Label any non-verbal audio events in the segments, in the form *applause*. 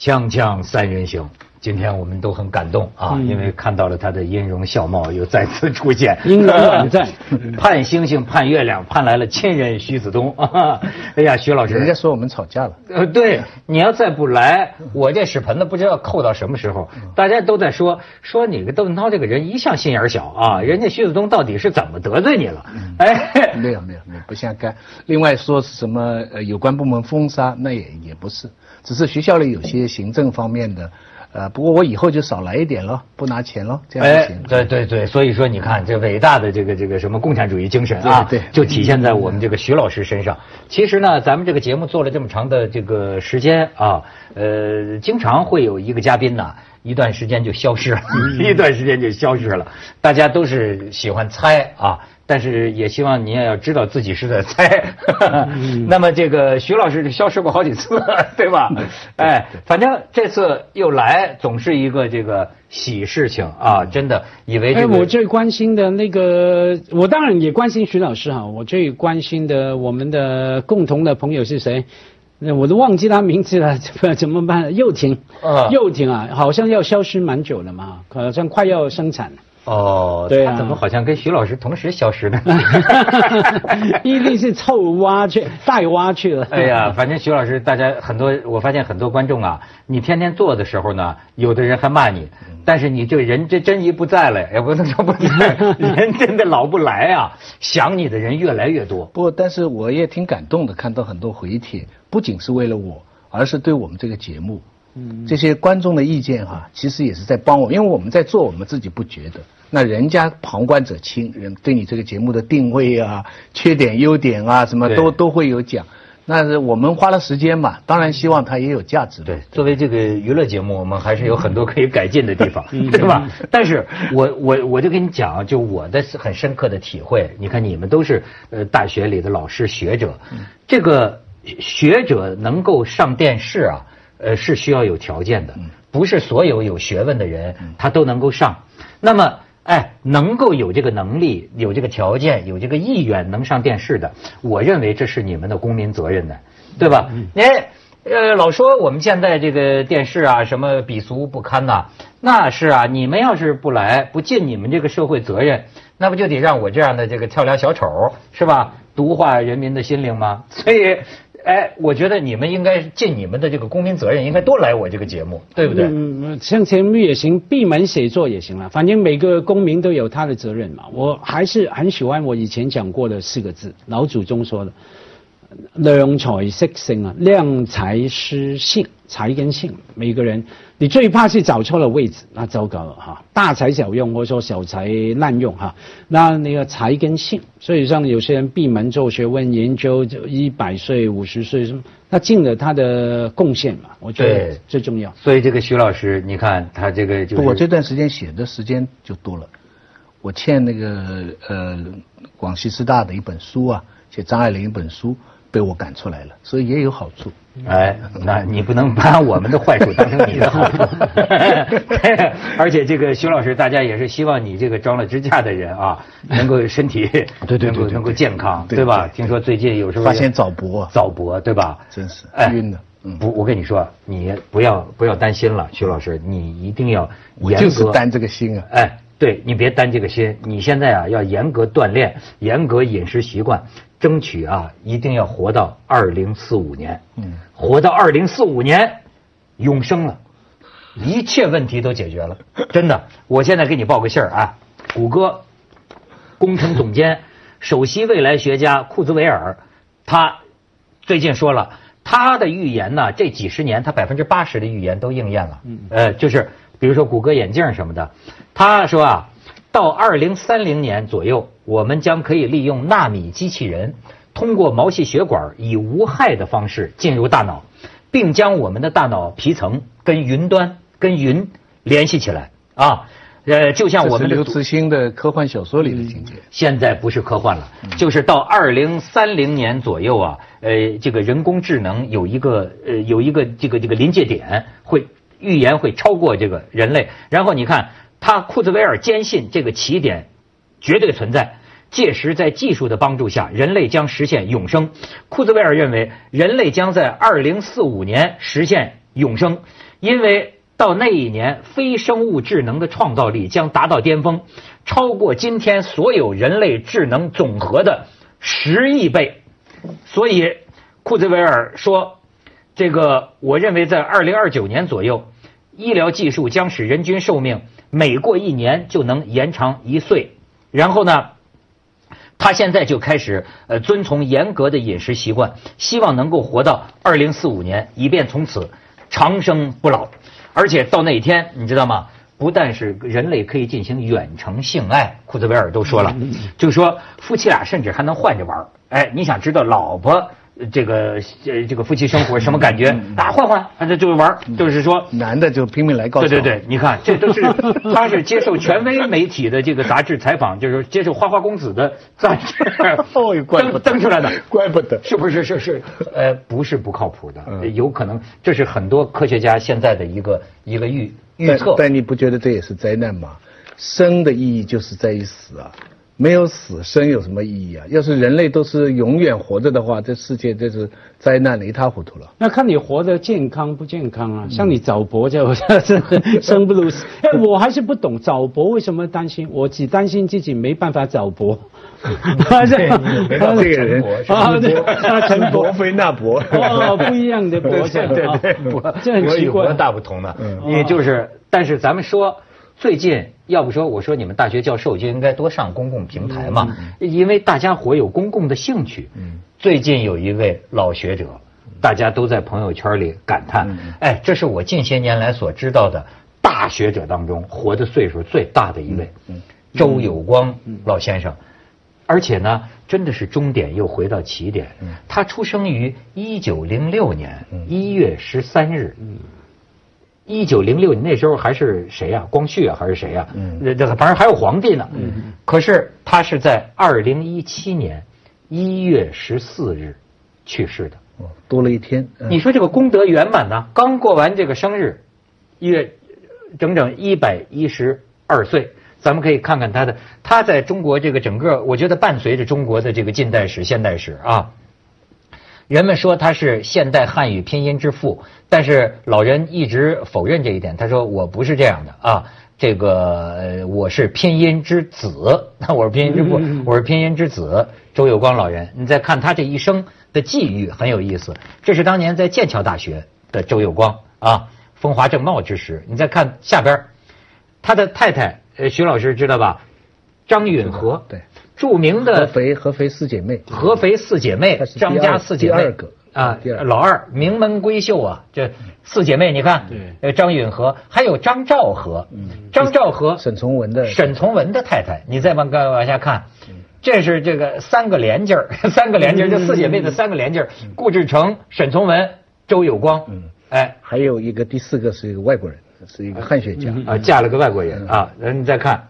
锵锵三人行，今天我们都很感动啊，因为看到了他的音容笑貌又再次出现。音容宛在，*laughs* 盼星星盼月亮，盼来了亲人徐子东啊！*laughs* 哎呀，徐老师，人家说我们吵架了。呃，对，你要再不来，我这屎盆子不知道扣到什么时候。大家都在说说你个窦文涛这个人一向心眼小啊，人家徐子东到底是怎么得罪你了？哎，没有没有没有，不相干。另外说是什么呃有关部门封杀，那也也不是，只是学校里有些行政方面的。呃，不过我以后就少来一点了，不拿钱了，这样就行。对对对，所以说你看，这伟大的这个这个什么共产主义精神啊，对，就体现在我们这个徐老师身上。其实呢，咱们这个节目做了这么长的这个时间啊，呃，经常会有一个嘉宾呢，一段时间就消失了，*laughs* 一段时间就消失了，大家都是喜欢猜啊。但是也希望你也要知道自己是在 *laughs* 猜。那么这个徐老师消失过好几次，*laughs* 对吧？哎，反正这次又来，总是一个这个喜事情啊！真的以为哎，我最关心的那个，我当然也关心徐老师哈。我最关心的我们的共同的朋友是谁？那我都忘记他名字了，*laughs* 怎么办？又停，又停啊，好像要消失蛮久了嘛，好像快要生产。哦，对啊，怎么好像跟徐老师同时消失呢？一定是臭挖去带挖去了。哎呀，反正徐老师，大家很多，我发现很多观众啊，你天天做的时候呢，有的人还骂你，但是你这人这真一不在了，也不能说不在，*laughs* 人真的老不来啊，想你的人越来越多。不，但是我也挺感动的，看到很多回帖，不仅是为了我，而是对我们这个节目。嗯，这些观众的意见哈，其实也是在帮我，因为我们在做，我们自己不觉得。那人家旁观者清，人对你这个节目的定位啊、缺点、优点啊，什么都都会有讲。那是我们花了时间嘛，当然希望它也有价值。对，作为这个娱乐节目，我们还是有很多可以改进的地方，*laughs* 对吧？但是我我我就跟你讲，就我的很深刻的体会，你看你们都是呃大学里的老师学者，这个学者能够上电视啊。呃，是需要有条件的，不是所有有学问的人他都能够上。那么，哎，能够有这个能力、有这个条件、有这个意愿能上电视的，我认为这是你们的公民责任呢，对吧？哎，呃，老说我们现在这个电视啊，什么鄙俗不堪呐，那是啊，你们要是不来，不尽你们这个社会责任，那不就得让我这样的这个跳梁小丑是吧，毒化人民的心灵吗？所以。哎，我觉得你们应该尽你们的这个公民责任，应该多来我这个节目，对不对？嗯，上节目也行，闭门写作也行了，反正每个公民都有他的责任嘛。我还是很喜欢我以前讲过的四个字，老祖宗说的。量才识性啊，量才失性，才跟性，每个人，你最怕是找错了位置，那糟糕了哈。大材小用，或者说小材滥用哈。那那个才跟性，所以像有些人闭门做学问研究，就一百岁、五十岁什么，那尽了他的贡献嘛，我觉得最重要。所以这个徐老师，你看他这个就我这段时间写的时间就多了，我欠那个呃广西师大的一本书啊，写张爱玲一本书。被我赶出来了，所以也有好处。哎，那你不能把我们的坏处当成你的好处。*laughs* 而且这个徐老师，大家也是希望你这个装了支架的人啊，能够身体对对对能够健康，对吧？听说最近有时候发现早搏，早搏对吧？真是晕的。不，我跟你说，你不要不要担心了，徐老师，你一定要严格。就是担这个心啊。哎，对你别担这个心，你现在啊要严格锻炼，严格饮食习惯。争取啊，一定要活到二零四五年。嗯，活到二零四五年，永生了，*laughs* 一切问题都解决了。真的，我现在给你报个信儿啊，谷歌工程总监、首席未来学家库兹韦尔，他最近说了，他的预言呢，这几十年他百分之八十的预言都应验了。嗯，呃，就是比如说谷歌眼镜什么的，他说啊。到二零三零年左右，我们将可以利用纳米机器人，通过毛细血管以无害的方式进入大脑，并将我们的大脑皮层跟云端、跟云联系起来啊。呃，就像我们刘慈欣的科幻小说里的情节。现在不是科幻了，就是到二零三零年左右啊，呃，这个人工智能有一个呃有一个这个这个临界点，会预言会超过这个人类。然后你看。他库兹韦尔坚信这个起点绝对存在，届时在技术的帮助下，人类将实现永生。库兹韦尔认为，人类将在二零四五年实现永生，因为到那一年，非生物智能的创造力将达到巅峰，超过今天所有人类智能总和的十亿倍。所以，库兹韦尔说：“这个，我认为在二零二九年左右，医疗技术将使人均寿命每过一年就能延长一岁。然后呢？”他现在就开始呃遵从严格的饮食习惯，希望能够活到二零四五年，以便从此长生不老。而且到那一天，你知道吗？不但是人类可以进行远程性爱，库兹韦尔都说了，就是说夫妻俩甚至还能换着玩哎，你想知道老婆？这个呃，这个夫妻生活什么感觉？打，换换，反正就是玩就是说，男的就拼命来告对对对，*laughs* 你看，这都是他是接受权威媒体的这个杂志采访，就是接受花花公子的杂志 *laughs* 登登出来的，怪不得，是不是？是是，呃，不是不靠谱的，有可能这是很多科学家现在的一个一个预预测。但你不觉得这也是灾难吗？生的意义就是在于死啊。没有死生有什么意义啊？要是人类都是永远活着的话，这世界这是灾难的一塌糊涂了。那看你活得健康不健康啊？像你早搏就生不如死。*laughs* 哎，我还是不懂早搏为什么担心？我只担心自己没办法早搏。这个人啊，陈伯非那伯，哦，不一样的伯，*laughs* 对对对，这很奇怪，大不同的。你就是，但是咱们说。最近要不说我说你们大学教授就应该多上公共平台嘛，因为大家伙有公共的兴趣。最近有一位老学者，大家都在朋友圈里感叹：哎，这是我近些年来所知道的大学者当中活的岁数最大的一位，周有光老先生。而且呢，真的是终点又回到起点。他出生于一九零六年一月十三日。一九零六年那时候还是谁呀？光绪啊，还是谁呀？嗯，这反正还有皇帝呢。嗯，可是他是在二零一七年一月十四日去世的。哦，多了一天。你说这个功德圆满呢？刚过完这个生日，一月整整一百一十二岁。咱们可以看看他的，他在中国这个整个，我觉得伴随着中国的这个近代史、现代史啊。人们说他是现代汉语拼音之父，但是老人一直否认这一点。他说我不是这样的啊，这个我是拼音之子，那 *laughs* 我是拼音之父，我是拼音之子。周有光老人，你再看他这一生的际遇很有意思。这是当年在剑桥大学的周有光啊，风华正茂之时。你再看下边，他的太太呃徐老师知道吧？张允和对。著名的合肥合肥四姐妹，合肥四姐妹，张家四姐妹，第二个啊，老二名门闺秀啊，这四姐妹你看，对，张允和，还有张兆和，张兆和，沈从文的。沈从文的太太，你再往往往下看，这是这个三个连襟儿，*laughs* 三个连襟儿，这四姐妹的三个连襟儿，顾志成、沈从文、周有光，嗯，哎，还有一个第四个是一个外国人，是一个汉学家。啊，嫁了个外国人啊，你再看，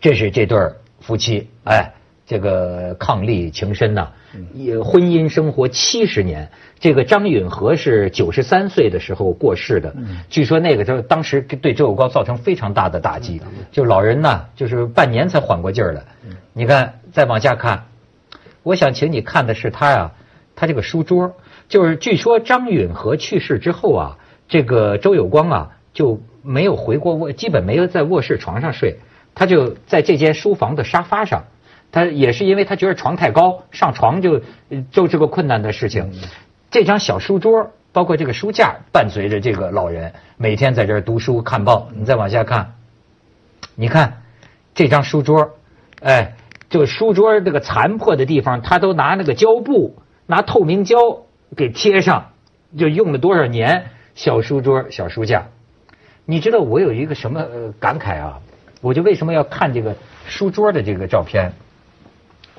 这是这对儿。夫妻，哎，这个伉俪情深呐，也婚姻生活七十年。这个张允和是九十三岁的时候过世的，据说那个时候当时对周有光造成非常大的打击，就老人呢，就是半年才缓过劲儿来。你看，再往下看，我想请你看的是他呀，他这个书桌，就是据说张允和去世之后啊，这个周有光啊就没有回过卧，基本没有在卧室床上睡。他就在这间书房的沙发上，他也是因为他觉得床太高，上床就就是个困难的事情。这张小书桌，包括这个书架，伴随着这个老人每天在这儿读书看报。你再往下看，你看这张书桌，哎，就书桌这个残破的地方，他都拿那个胶布，拿透明胶给贴上，就用了多少年？小书桌、小书架，你知道我有一个什么感慨啊？我就为什么要看这个书桌的这个照片？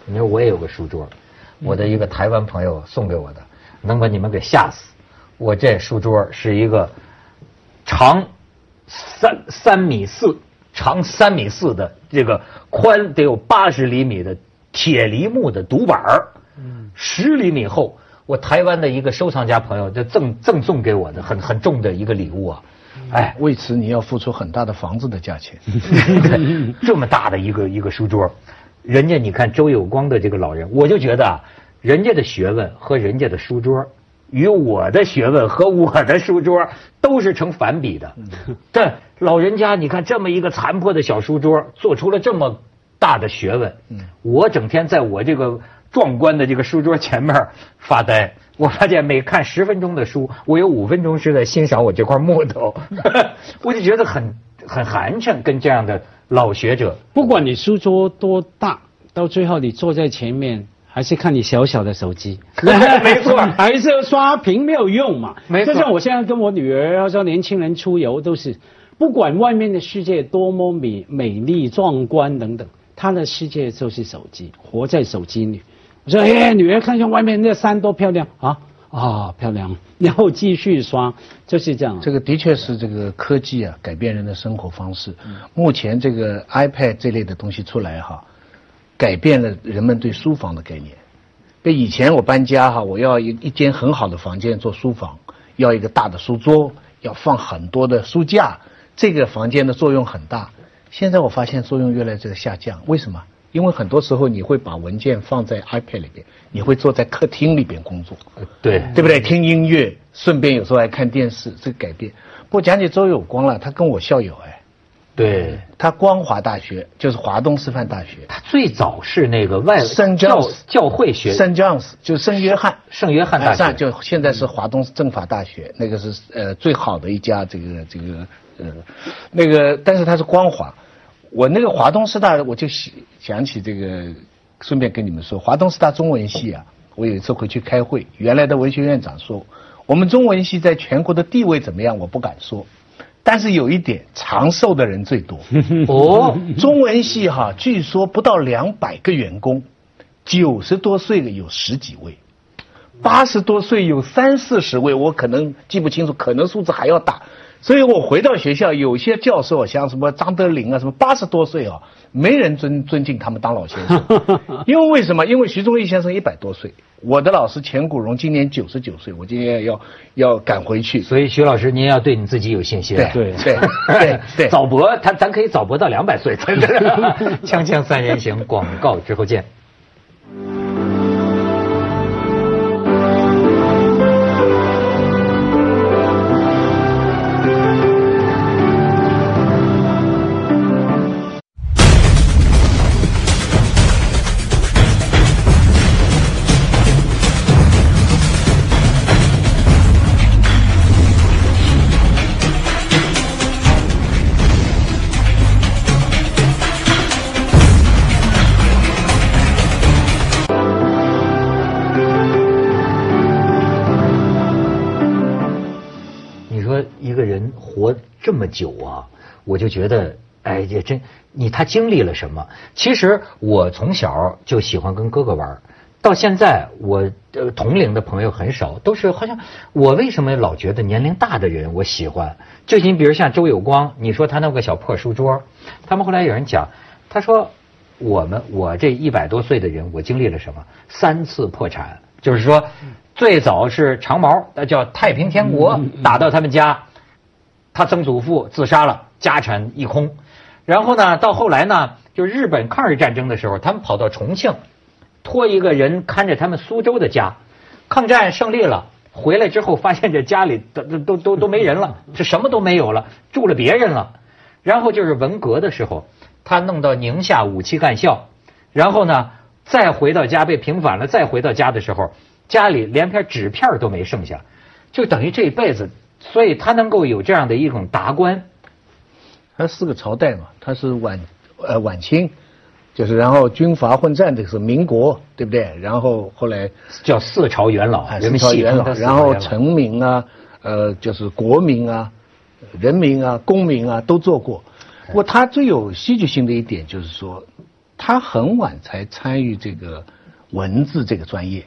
你说我也有个书桌，我的一个台湾朋友送给我的，能把你们给吓死。我这书桌是一个长三三米四、长三米四的这个宽得有八十厘米的铁梨木的独板儿，十厘米厚。我台湾的一个收藏家朋友就赠赠送给我的很很重的一个礼物啊。哎，为此你要付出很大的房子的价钱。*laughs* 这么大的一个一个书桌，人家你看周有光的这个老人，我就觉得啊，人家的学问和人家的书桌与我的学问和我的书桌都是成反比的。这老人家，你看这么一个残破的小书桌，做出了这么大的学问。我整天在我这个壮观的这个书桌前面发呆。我发现每看十分钟的书，我有五分钟是在欣赏我这块木头，*laughs* 我就觉得很很寒碜。跟这样的老学者，不管你书桌多大，到最后你坐在前面。还是看你小小的手机，*laughs* 没错，还是刷屏没有用嘛。没错，就像我现在跟我女儿，要说年轻人出游都是，不管外面的世界多么美美丽壮观等等，她的世界就是手机，活在手机里。我说，哎，女儿，看看外面那山多漂亮啊啊，漂亮，*laughs* 然后继续刷，就是这样。这个的确是这个科技啊，改变人的生活方式。目前这个 iPad 这类的东西出来哈。改变了人们对书房的概念。跟以前我搬家哈，我要一一间很好的房间做书房，要一个大的书桌，要放很多的书架，这个房间的作用很大。现在我发现作用越来越下降，为什么？因为很多时候你会把文件放在 iPad 里边，你会坐在客厅里边工作，对对不对？听音乐，顺便有时候还看电视，这个改变。不过讲起周有光了，他跟我校友哎。对他，光华大学就是华东师范大学。他最早是那个外圣教教会学圣 John's 就是圣约翰圣约翰大学，就现在是华东政法大学，那个是呃最好的一家这个这个呃那个，但是他是光华。我那个华东师大，我就想想起这个，顺便跟你们说，华东师大中文系啊，我有一次回去开会，原来的文学院长说，我们中文系在全国的地位怎么样，我不敢说。但是有一点，长寿的人最多。*laughs* 哦，中文系哈，据说不到两百个员工，九十多岁的有十几位，八十多岁有三四十位，我可能记不清楚，可能数字还要大。所以我回到学校，有些教授像什么张德林啊，什么八十多岁啊，没人尊尊敬他们当老先生，*laughs* 因为为什么？因为徐忠义先生一百多岁。我的老师钱谷荣今年九十九岁，我今天要要赶回去，所以徐老师您要对你自己有信心。对对对 *laughs* 对，早博他咱可以早博到两百岁。*laughs* 锵锵三人行，广告之后见。这么久啊，我就觉得，哎，也真你他经历了什么？其实我从小就喜欢跟哥哥玩，到现在我呃同龄的朋友很少，都是好像我为什么老觉得年龄大的人我喜欢？就你比如像周有光，你说他那个小破书桌，他们后来有人讲，他说我们我这一百多岁的人，我经历了什么？三次破产，就是说最早是长毛，那叫太平天国打到他们家。他曾祖父自杀了，家产一空。然后呢，到后来呢，就日本抗日战争的时候，他们跑到重庆，托一个人看着他们苏州的家。抗战胜利了，回来之后发现这家里都都都都没人了，是什么都没有了，住了别人了。然后就是文革的时候，他弄到宁夏五七干校，然后呢，再回到家被平反了，再回到家的时候，家里连片纸片都没剩下，就等于这一辈子。所以他能够有这样的一种达观，他四个朝代嘛，他是晚呃晚清，就是然后军阀混战，这个是民国，对不对？然后后来叫四朝元老，四朝元老，然后臣民啊，呃，就是国民啊，人民啊，公民啊，都做过。不过他最有戏剧性的一点就是说，他很晚才参与这个文字这个专业。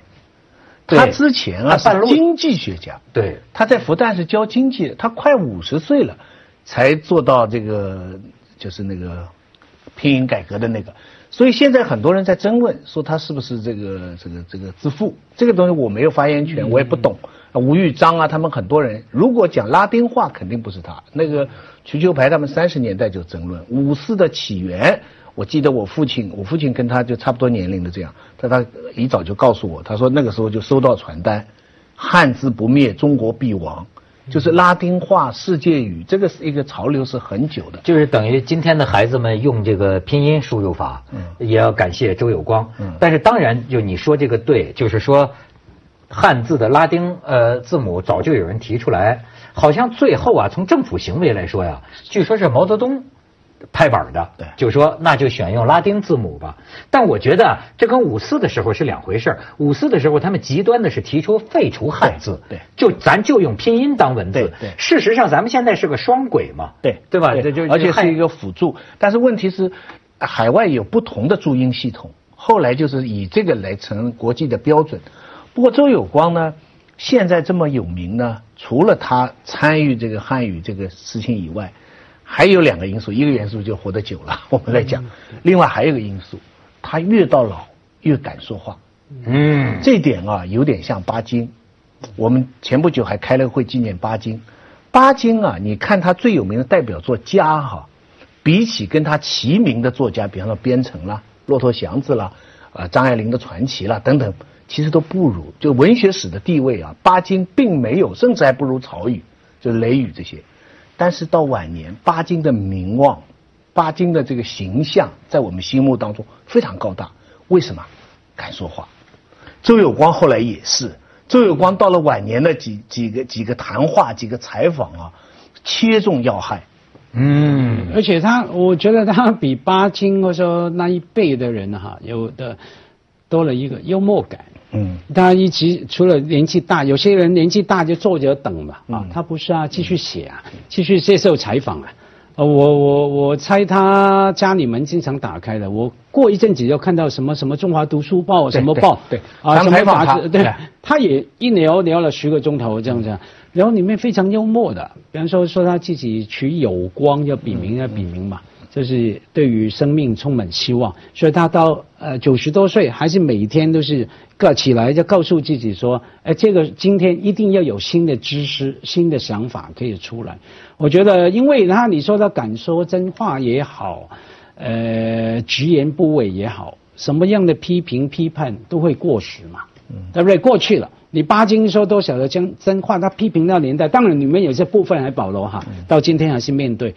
他之前啊是经济学家，对，他在复旦是教经济的，他快五十岁了，才做到这个就是那个拼音改革的那个，所以现在很多人在争论说他是不是这个这个这个自负，这个东西我没有发言权，我也不懂。吴玉章啊，他们很多人如果讲拉丁话，肯定不是他。那个瞿秋白他们三十年代就争论五四的起源。我记得我父亲，我父亲跟他就差不多年龄的这样，他他一早就告诉我，他说那个时候就收到传单，汉字不灭，中国必亡，就是拉丁化世界语，这个是一个潮流是很久的。就是等于今天的孩子们用这个拼音输入法，嗯，也要感谢周有光。嗯，但是当然，就你说这个对，就是说汉字的拉丁呃字母早就有人提出来，好像最后啊，从政府行为来说呀，据说是毛泽东。拍板的，对，就说那就选用拉丁字母吧。但我觉得这跟五四的时候是两回事五四的时候，他们极端的是提出废除汉字，对，就咱就用拼音当文字。对，事实上咱们现在是个双轨嘛，对，对吧？这就而且是一个辅助。但是问题是，海外有不同的注音系统，后来就是以这个来成国际的标准。不过周有光呢，现在这么有名呢，除了他参与这个汉语这个事情以外。还有两个因素，一个元素就活得久了，*laughs* 我们来讲；另外还有一个因素，他越到老越敢说话。嗯，这点啊有点像巴金。我们前不久还开了个会纪念巴金。巴金啊，你看他最有名的代表作《家》哈，比起跟他齐名的作家，比方说边城啦、骆驼祥子啦、呃张爱玲的传奇啦等等，其实都不如。就文学史的地位啊，巴金并没有，甚至还不如曹禺，就是雷雨这些。但是到晚年，巴金的名望，巴金的这个形象，在我们心目当中非常高大。为什么？敢说话。周有光后来也是，周有光到了晚年的几几个几个谈话、几个采访啊，切中要害。嗯，而且他，我觉得他比巴金或者说那一辈的人哈，有的多了一个幽默感。嗯，他一直除了年纪大，有些人年纪大就坐着等嘛，啊，他不是啊，继续写啊，继续接受采访啊，呃，我我我猜他家里门经常打开的，我过一阵子就看到什么什么中华读书报什么报，对，啊，什么杂志，对，他也一聊聊了十个钟头这样子，然后里面非常幽默的，比方说说他自己取有光要笔名要笔名嘛。就是对于生命充满希望，所以他到呃九十多岁，还是每天都是个起来就告诉自己说，哎，这个今天一定要有新的知识、新的想法可以出来。我觉得，因为他你说他敢说真话也好，呃，直言不讳也好，什么样的批评批判都会过时嘛，对不对？过去了，你巴金说多少的真真话，他批评那年代，当然里面有些部分还保留哈，到今天还是面对。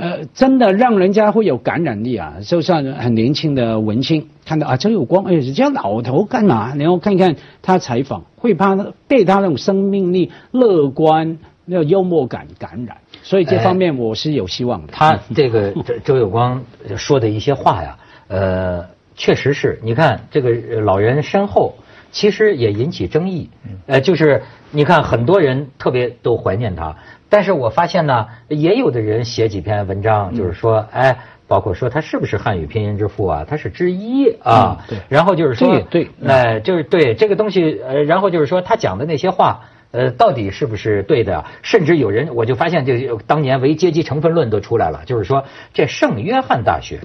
呃，真的让人家会有感染力啊！就像很年轻的文青看到啊，周有光，哎，人家老头干嘛？然后看看他采访，会怕被他那种生命力、乐观、那种幽默感感染。所以这方面我是有希望的。他这个 *laughs* 周周有光说的一些话呀，呃，确实是你看这个老人身后，其实也引起争议。呃，就是你看很多人特别都怀念他。但是我发现呢，也有的人写几篇文章，就是说，哎，包括说他是不是汉语拼音之父啊？他是之一啊。对。然后就是说，对，哎，就是对这个东西，呃，然后就是说他讲的那些话，呃，到底是不是对的？甚至有人，我就发现，就当年唯阶级成分论都出来了，就是说，这圣约翰大学，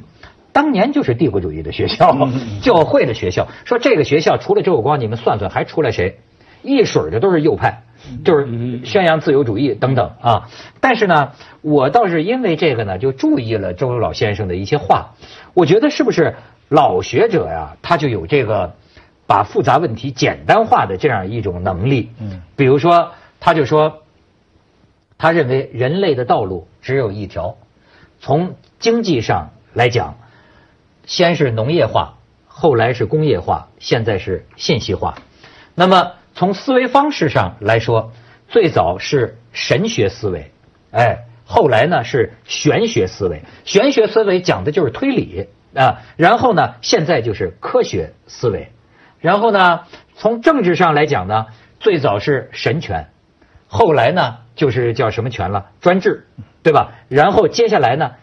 当年就是帝国主义的学校，教会的学校。说这个学校除了周有光，你们算算还出来谁？一水的都是右派。就是宣扬自由主义等等啊，但是呢，我倒是因为这个呢，就注意了周老先生的一些话。我觉得是不是老学者呀，他就有这个把复杂问题简单化的这样一种能力。嗯，比如说，他就说，他认为人类的道路只有一条，从经济上来讲，先是农业化，后来是工业化，现在是信息化，那么。从思维方式上来说，最早是神学思维，哎，后来呢是玄学思维。玄学思维讲的就是推理啊，然后呢，现在就是科学思维。然后呢，从政治上来讲呢，最早是神权，后来呢就是叫什么权了？专制，对吧？然后接下来呢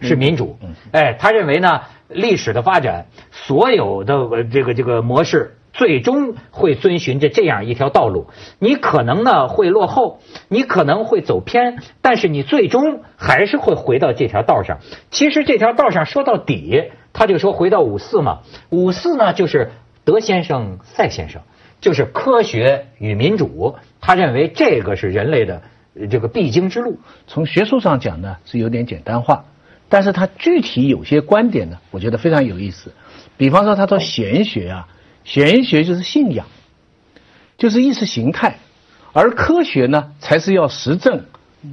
是民主。哎，他认为呢，历史的发展，所有的这个这个模式。最终会遵循着这样一条道路，你可能呢会落后，你可能会走偏，但是你最终还是会回到这条道上。其实这条道上说到底，他就说回到五四嘛，五四呢就是德先生、赛先生，就是科学与民主。他认为这个是人类的这个必经之路。从学术上讲呢是有点简单化，但是他具体有些观点呢，我觉得非常有意思。比方说他说玄学啊。玄学就是信仰，就是意识形态，而科学呢，才是要实证，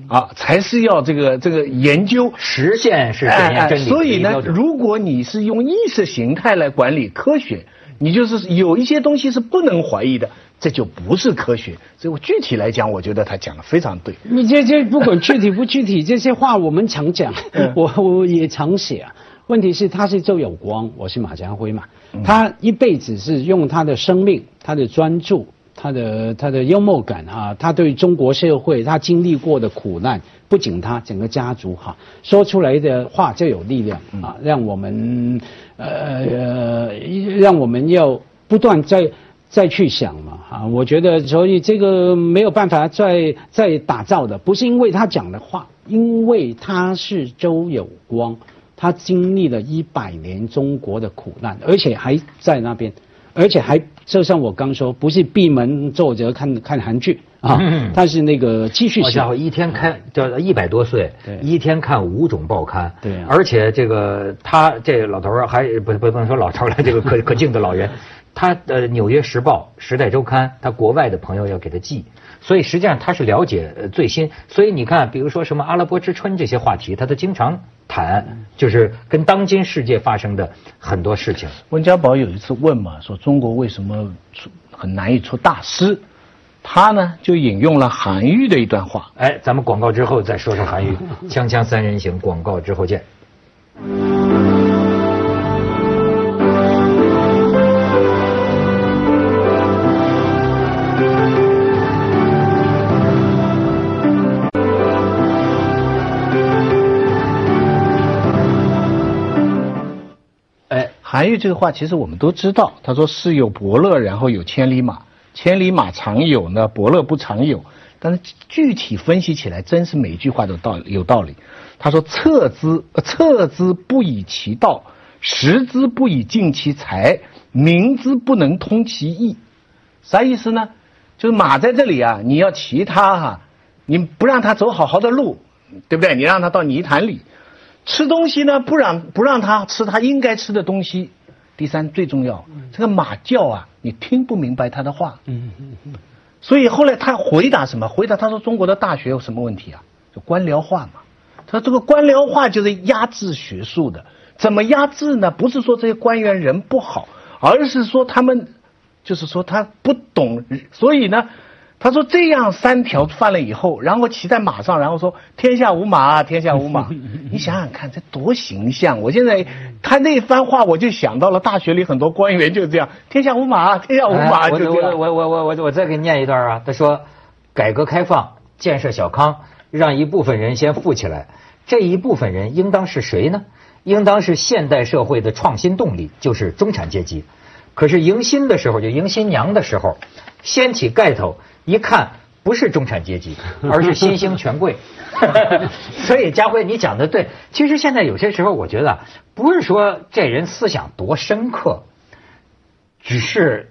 啊，才是要这个这个研究实现是检验真理的所以呢如果你是用意识形态来管理科学，你就是有一些东西是不能怀疑的，这就不是科学。所以我具体来讲，我觉得他讲的非常对。你这这不管具体不具体，这些话我们常讲，*laughs* 我我也常写啊。问题是他是周有光，我是马家辉嘛，他一辈子是用他的生命、他的专注、他的他的幽默感啊，他对中国社会他经历过的苦难，不仅他整个家族哈，说出来的话就有力量啊，让我们呃呃让我们要不断在。再去想嘛，啊，我觉得所以这个没有办法再再打造的，不是因为他讲的话，因为他是周有光，他经历了一百年中国的苦难，而且还在那边，而且还就像我刚说，不是闭门坐着看看韩剧啊，*laughs* 他是那个继续写好家伙，一天看叫一百多岁对，一天看五种报刊，对啊。而且这个他这老头儿还不不不能说老头儿了，这个可可敬的老人，他呃《纽约时报》《时代周刊》，他国外的朋友要给他寄，所以实际上他是了解呃最新，所以你看，比如说什么阿拉伯之春这些话题，他都经常谈，就是跟当今世界发生的很多事情。温家宝有一次问嘛，说中国为什么出很难以出大师？他呢就引用了韩愈的一段话。哎，咱们广告之后再说说韩愈，锵锵三人行，广告之后见。韩愈这个话其实我们都知道，他说世有伯乐，然后有千里马，千里马常有呢，伯乐不常有。但是具体分析起来，真是每一句话都道有道理。他说：“策之呃测之不以其道，食之不以尽其才，鸣之不能通其意。”啥意思呢？就是马在这里啊，你要骑它哈、你不让它走好好的路，对不对？你让它到泥潭里，吃东西呢，不让不让他吃他应该吃的东西。第三，最重要，这个马叫啊，你听不明白他的话。嗯嗯嗯，所以后来他回答什么？回答他说中国的大学有什么问题啊？就官僚化嘛。他说这个官僚化就是压制学术的，怎么压制呢？不是说这些官员人不好，而是说他们就是说他不懂，所以呢。他说：“这样三条犯了以后，然后骑在马上，然后说‘天下无马，天下无马’。你想想看，这多形象！我现在他那番话，我就想到了大学里很多官员就是这样‘天下无马，天下无马’，哎我就这样。我我我我我我再给你念一段啊。他说，改革开放建设小康，让一部分人先富起来，这一部分人应当是谁呢？应当是现代社会的创新动力，就是中产阶级。可是迎新的时候，就迎新娘的时候，掀起盖头一看，不是中产阶级，*laughs* 而是新兴权贵。*laughs* 所以家辉，你讲的对。其实现在有些时候，我觉得不是说这人思想多深刻，只是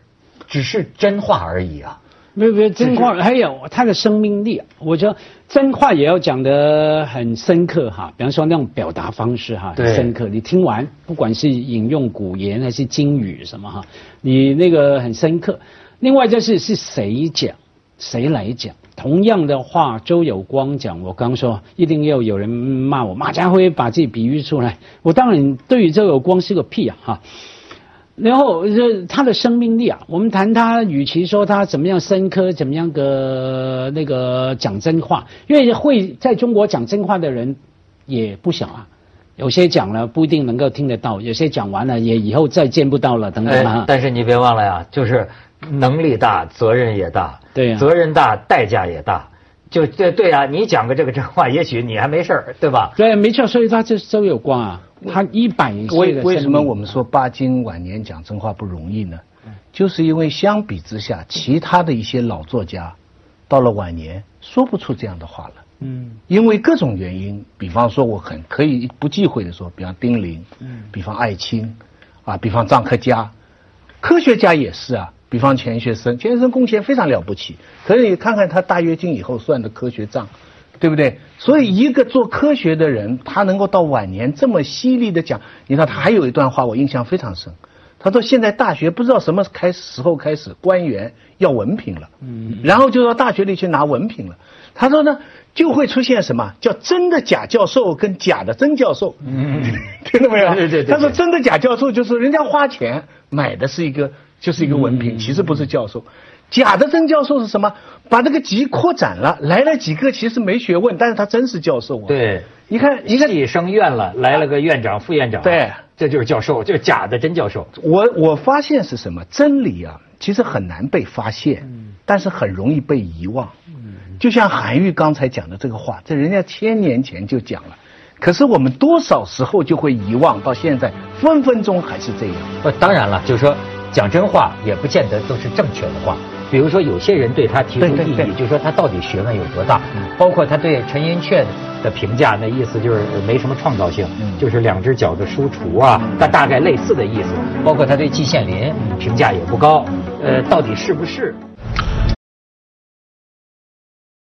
只是真话而已啊。没有没有真话，还有他的生命力啊。我觉得真话也要讲得很深刻哈，比方说那种表达方式哈，很对深刻。你听完，不管是引用古言还是金语什么哈，你那个很深刻。另外就是是谁讲，谁来讲。同样的话，周有光讲，我刚说一定要有人骂我，马家辉把自己比喻出来。我当然对于周有光是个屁啊哈。然后这他的生命力啊，我们谈他，与其说他怎么样深刻，怎么样个那个讲真话，因为会在中国讲真话的人也不少啊。有些讲了不一定能够听得到，有些讲完了也以后再见不到了，等等，。但是你别忘了呀，就是能力大，责任也大。对呀责任大，代价也大。就对对啊，你讲个这个真话，也许你还没事儿，对吧？对，没错，所以他这周有光啊，他一百岁为为什么我们说巴金晚年讲真话不容易呢？就是因为相比之下，其他的一些老作家，到了晚年说不出这样的话了。嗯因为各种原因，比方说我很可以不忌讳的说，比方丁玲，嗯比方艾青，啊，比方臧克家，科学家也是啊，比方钱学森，钱学森贡献非常了不起，可是你看看他大跃进以后算的科学账，对不对？所以一个做科学的人，他能够到晚年这么犀利的讲，你看他还有一段话我印象非常深，他说现在大学不知道什么开时候开始，官员要文凭了，嗯，然后就到大学里去拿文凭了。他说呢，就会出现什么叫真的假教授跟假的真教授，嗯，*laughs* 听到没有？对对对。他说真的假教授就是人家花钱买的是一个就是一个文凭，其实不是教授。假的真教授是什么？把这个级扩展了，来了几个其实没学问，但是他真是教授啊。对，你看，你看，系升院了，来了个院长、副院长。对，这就是教授，就是假的真教授。我我发现是什么？真理啊，其实很难被发现，但是很容易被遗忘。就像韩愈刚才讲的这个话，这人家千年前就讲了，可是我们多少时候就会遗忘，到现在分分钟还是这样。呃，当然了，就是说讲真话也不见得都是正确的话。比如说有些人对他提出异议，就说他到底学问有多大？包括他对陈寅恪的评价，那意思就是没什么创造性，就是两只脚的书橱啊，他大概类似的意思。包括他对季羡林评价也不高，呃，到底是不是？